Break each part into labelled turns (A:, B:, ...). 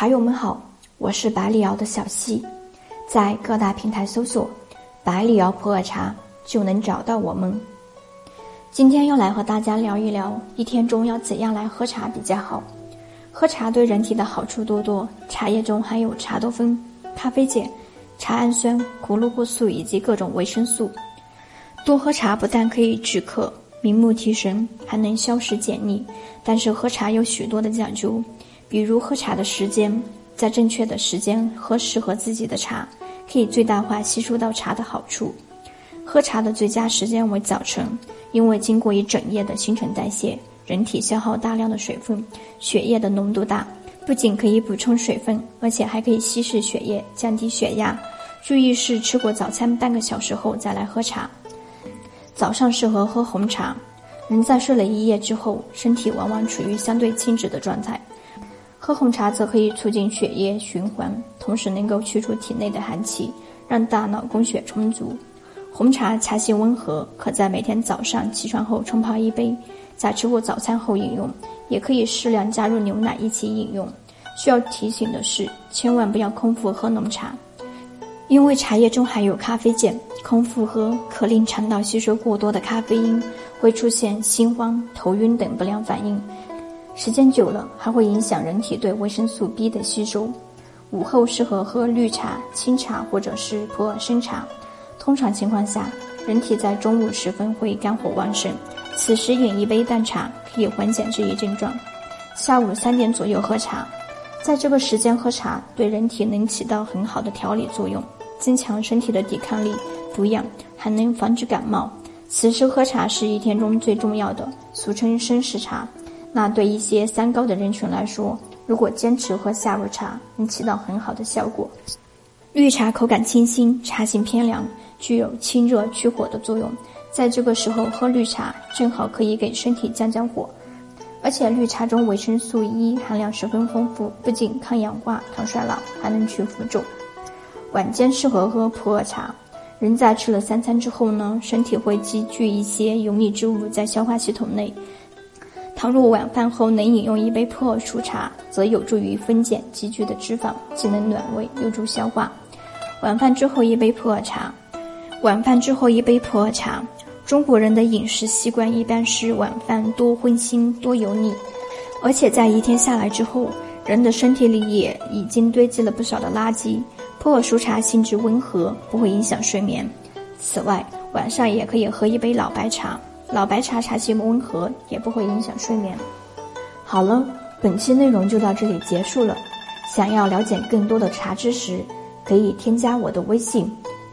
A: 茶友们好，我是百里瑶的小溪，在各大平台搜索“百里瑶普洱茶”就能找到我们。今天要来和大家聊一聊，一天中要怎样来喝茶比较好。喝茶对人体的好处多多，茶叶中含有茶多酚、咖啡碱、茶氨酸、胡萝卜素以及各种维生素。多喝茶不但可以止渴、明目提神，还能消食解腻。但是喝茶有许多的讲究，比如喝茶的时间，在正确的时间喝适合自己的茶，可以最大化吸收到茶的好处。喝茶的最佳时间为早晨，因为经过一整夜的新陈代谢。人体消耗大量的水分，血液的浓度大，不仅可以补充水分，而且还可以稀释血液，降低血压。注意是吃过早餐半个小时后再来喝茶。早上适合喝红茶。人在睡了一夜之后，身体往往处于相对静止的状态，喝红茶则可以促进血液循环，同时能够去除体内的寒气，让大脑供血充足。红茶茶性温和，可在每天早上起床后冲泡一杯。在吃过早餐后饮用，也可以适量加入牛奶一起饮用。需要提醒的是，千万不要空腹喝浓茶，因为茶叶中含有咖啡碱，空腹喝可令肠道吸收过多的咖啡因，会出现心慌、头晕等不良反应。时间久了，还会影响人体对维生素 B 的吸收。午后适合喝绿茶、清茶或者是普洱生茶。通常情况下，人体在中午时分会肝火旺盛。此时饮一杯淡茶可以缓解这一症状。下午三点左右喝茶，在这个时间喝茶对人体能起到很好的调理作用，增强身体的抵抗力，补养，还能防止感冒。此时喝茶是一天中最重要的，俗称生时茶。那对一些三高的人群来说，如果坚持喝下午茶，能起到很好的效果。绿茶口感清新，茶性偏凉，具有清热去火的作用。在这个时候喝绿茶，正好可以给身体降降火，而且绿茶中维生素 E 含量十分丰富，不仅抗氧化、抗衰老，还能去浮肿。晚间适合喝普洱茶。人在吃了三餐之后呢，身体会积聚一些油腻之物在消化系统内。倘若晚饭后能饮用一杯普洱熟茶，则有助于分解积聚的脂肪，既能暖胃，又助消化。晚饭之后一杯普洱茶。晚饭之后一杯普洱茶。中国人的饮食习惯一般是晚饭多荤腥、多油腻，而且在一天下来之后，人的身体里也已经堆积了不少的垃圾。普洱熟茶性质温和，不会影响睡眠。此外，晚上也可以喝一杯老白茶，老白茶茶性温和，也不会影响睡眠。好了，本期内容就到这里结束了。想要了解更多的茶知识，可以添加我的微信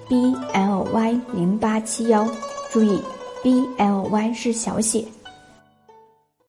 A: ：b l y 零八七幺。注意，B L Y 是小写。